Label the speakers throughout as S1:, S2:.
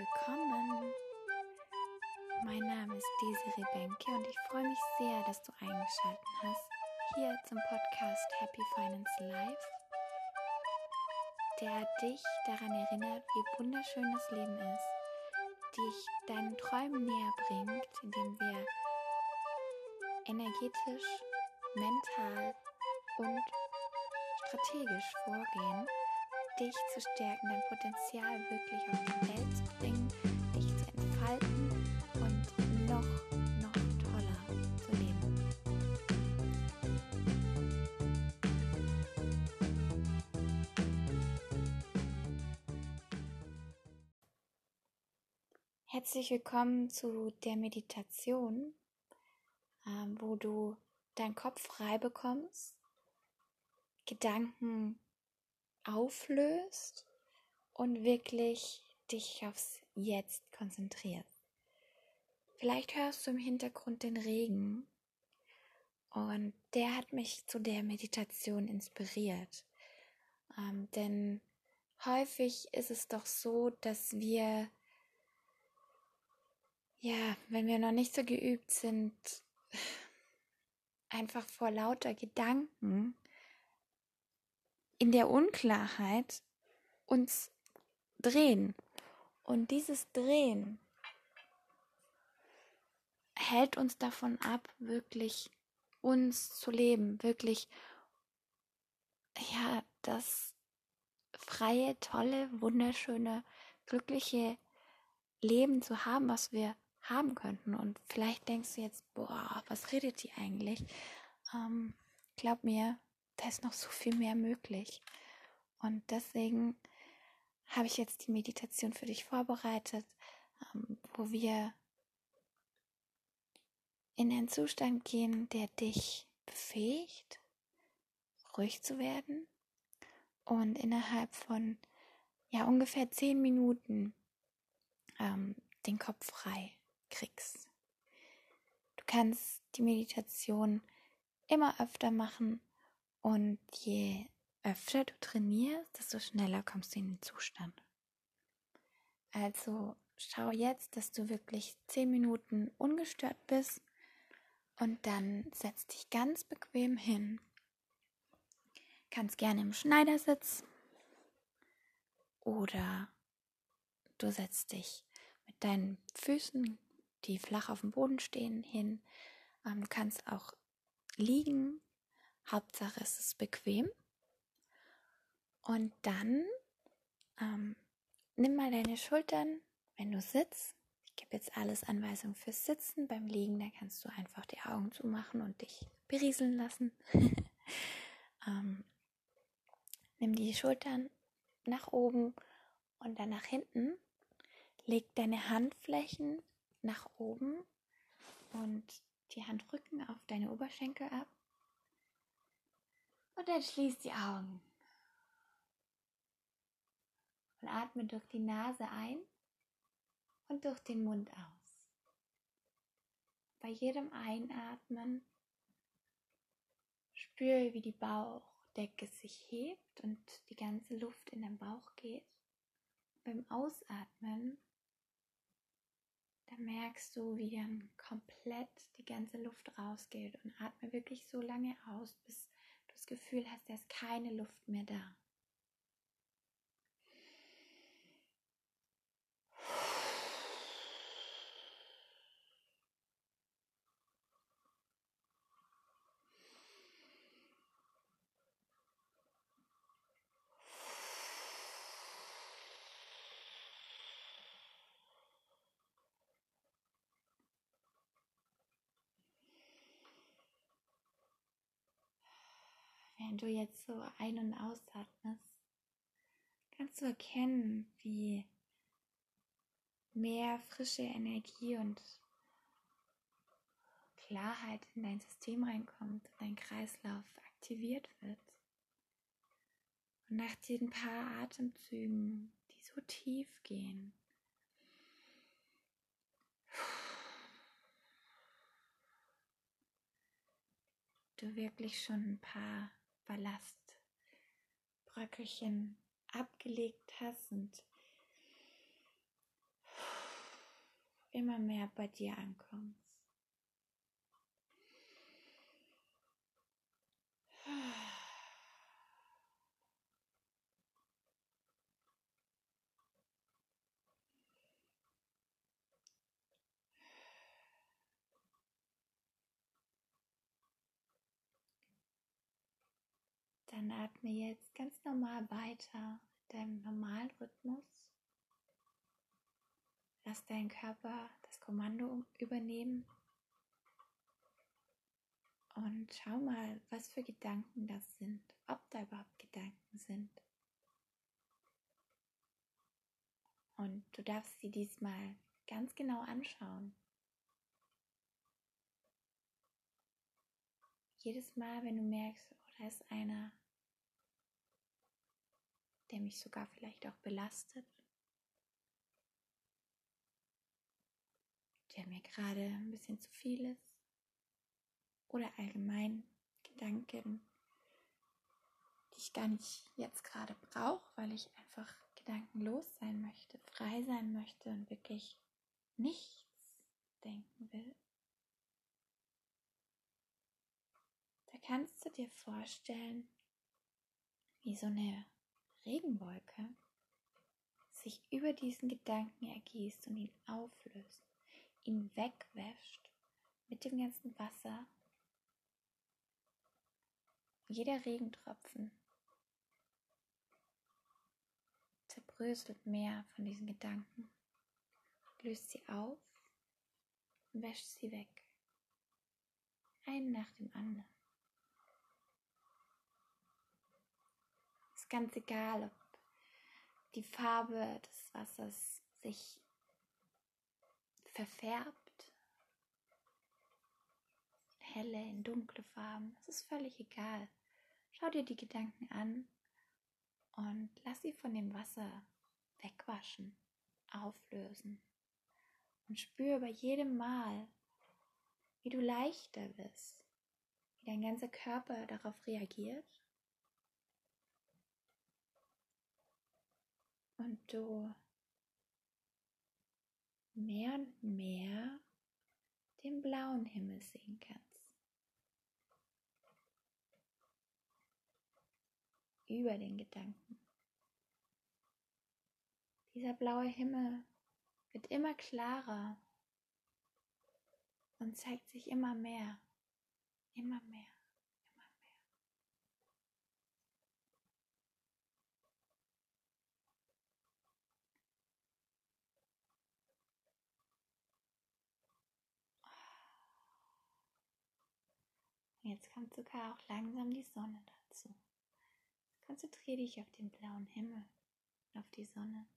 S1: willkommen. Mein Name ist Desiree Benke und ich freue mich sehr, dass du eingeschaltet hast hier zum Podcast Happy Finance Life, der dich daran erinnert, wie wunderschön das Leben ist, dich deinen Träumen näher bringt, indem wir energetisch, mental und strategisch vorgehen dich zu stärken, dein Potenzial wirklich auf die Welt zu bringen, dich zu entfalten und noch, noch toller zu leben. Herzlich willkommen zu der Meditation, ähm, wo du deinen Kopf frei bekommst, Gedanken auflöst und wirklich dich aufs Jetzt konzentrierst. Vielleicht hörst du im Hintergrund den Regen und der hat mich zu der Meditation inspiriert. Ähm, denn häufig ist es doch so, dass wir, ja, wenn wir noch nicht so geübt sind, einfach vor lauter Gedanken in der Unklarheit uns drehen. Und dieses Drehen hält uns davon ab, wirklich uns zu leben, wirklich, ja, das freie, tolle, wunderschöne, glückliche Leben zu haben, was wir haben könnten. Und vielleicht denkst du jetzt, boah, was redet die eigentlich? Ähm, glaub mir, da ist noch so viel mehr möglich. Und deswegen habe ich jetzt die Meditation für dich vorbereitet, ähm, wo wir in einen Zustand gehen, der dich befähigt, ruhig zu werden und innerhalb von ja ungefähr zehn Minuten ähm, den Kopf frei kriegst. Du kannst die Meditation immer öfter machen und je öfter du trainierst, desto schneller kommst du in den Zustand. Also schau jetzt, dass du wirklich 10 Minuten ungestört bist und dann setz dich ganz bequem hin. Kannst gerne im Schneidersitz oder du setzt dich mit deinen Füßen, die flach auf dem Boden stehen, hin. Ähm, du kannst auch liegen Hauptsache es ist bequem. Und dann ähm, nimm mal deine Schultern, wenn du sitzt. Ich gebe jetzt alles Anweisungen fürs Sitzen. Beim Liegen, da kannst du einfach die Augen zumachen und dich berieseln lassen. ähm, nimm die Schultern nach oben und dann nach hinten. Leg deine Handflächen nach oben und die Handrücken auf deine Oberschenkel ab. Und dann schließ die Augen. Und atme durch die Nase ein und durch den Mund aus. Bei jedem Einatmen spüre, wie die Bauchdecke sich hebt und die ganze Luft in den Bauch geht. Beim Ausatmen, da merkst du, wie dann komplett die ganze Luft rausgeht und atme wirklich so lange aus, bis das Gefühl hast, da ist keine Luft mehr da. Du jetzt so ein- und ausatmest, kannst du erkennen, wie mehr frische Energie und Klarheit in dein System reinkommt und dein Kreislauf aktiviert wird. Und nach diesen paar Atemzügen, die so tief gehen, du wirklich schon ein paar Ballastbröckelchen abgelegt hast und immer mehr bei dir ankommst. Dann atme jetzt ganz normal weiter in deinem normalen Rhythmus. Lass deinen Körper das Kommando übernehmen. Und schau mal, was für Gedanken das sind, ob da überhaupt Gedanken sind. Und du darfst sie diesmal ganz genau anschauen. Jedes Mal, wenn du merkst, oh, da ist einer, der mich sogar vielleicht auch belastet, der mir gerade ein bisschen zu viel ist oder allgemein Gedanken, die ich gar nicht jetzt gerade brauche, weil ich einfach gedankenlos sein möchte, frei sein möchte und wirklich nichts denken will. Da kannst du dir vorstellen, wie so eine Regenwolke sich über diesen Gedanken ergießt und ihn auflöst, ihn wegwäscht mit dem ganzen Wasser. Jeder Regentropfen zerbröselt mehr von diesen Gedanken, löst sie auf und wäscht sie weg. Einen nach dem anderen. Ganz egal, ob die Farbe des Wassers sich verfärbt, helle in dunkle Farben, es ist völlig egal. Schau dir die Gedanken an und lass sie von dem Wasser wegwaschen, auflösen und spüre bei jedem Mal, wie du leichter wirst, wie dein ganzer Körper darauf reagiert und du mehr und mehr den blauen Himmel sehen kannst. Über den Gedanken. Dieser blaue Himmel wird immer klarer und zeigt sich immer mehr, immer mehr. Jetzt kommt sogar auch langsam die Sonne dazu. Konzentriere dich auf den blauen Himmel und auf die Sonne.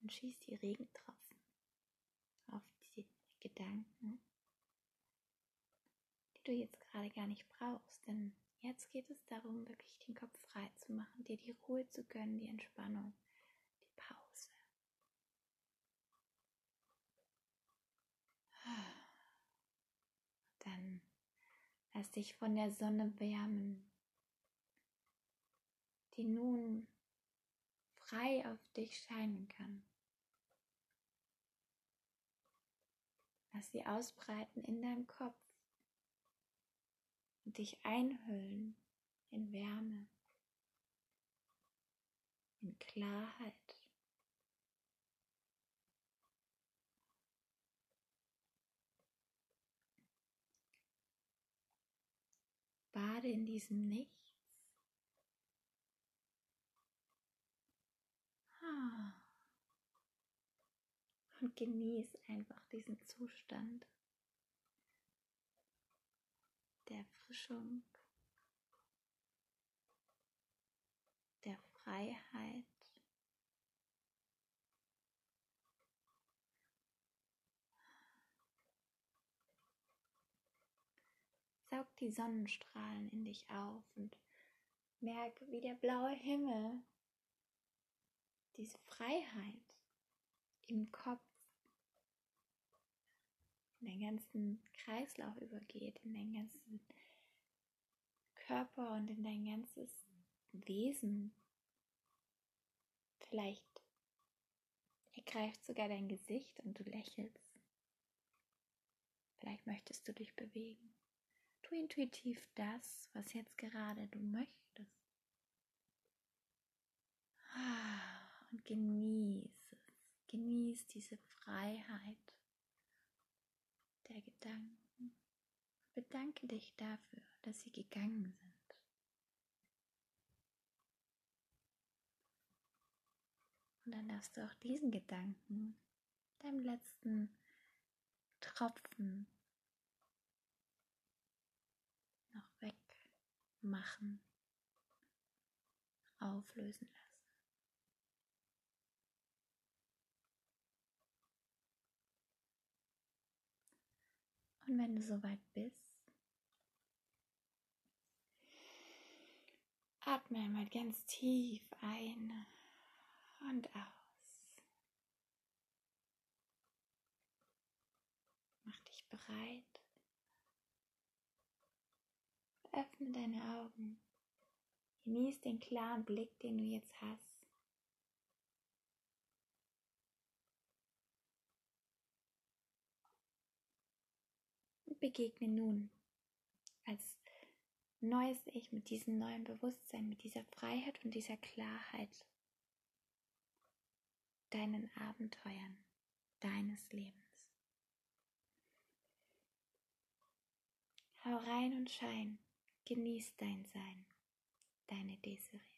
S1: Und schieß die Regentropfen auf die Gedanken, die du jetzt gerade gar nicht brauchst. Denn jetzt geht es darum, wirklich den Kopf frei zu machen, dir die Ruhe zu gönnen, die Entspannung, die Pause. Dann lass dich von der Sonne wärmen, die nun frei auf dich scheinen kann. Lass sie ausbreiten in deinem Kopf und dich einhüllen in Wärme, in Klarheit. Bade in diesem Nichts. Ah. Und genieß einfach diesen Zustand der Erfrischung, der Freiheit. Saug die Sonnenstrahlen in dich auf und merke, wie der blaue Himmel diese Freiheit im Kopf in den ganzen Kreislauf übergeht, in den ganzen Körper und in dein ganzes Wesen vielleicht Vielleicht greift sogar dein Gesicht und du lächelst. Vielleicht möchtest du dich bewegen. Tu intuitiv das, was jetzt gerade du möchtest. Ah, und genieß es. Genieß diese Freiheit der Gedanken. Bedanke dich dafür, dass sie gegangen sind. Und dann darfst du auch diesen Gedanken, deinem letzten Tropfen, noch wegmachen, auflösen lassen. Und wenn du soweit bist, atme einmal ganz tief ein und aus. Mach dich bereit. Öffne deine Augen. Genieß den klaren Blick, den du jetzt hast. Und begegne nun als neues Ich mit diesem neuen Bewusstsein, mit dieser Freiheit und dieser Klarheit deinen Abenteuern deines Lebens. Hau rein und schein, genieß dein Sein, deine Desiree.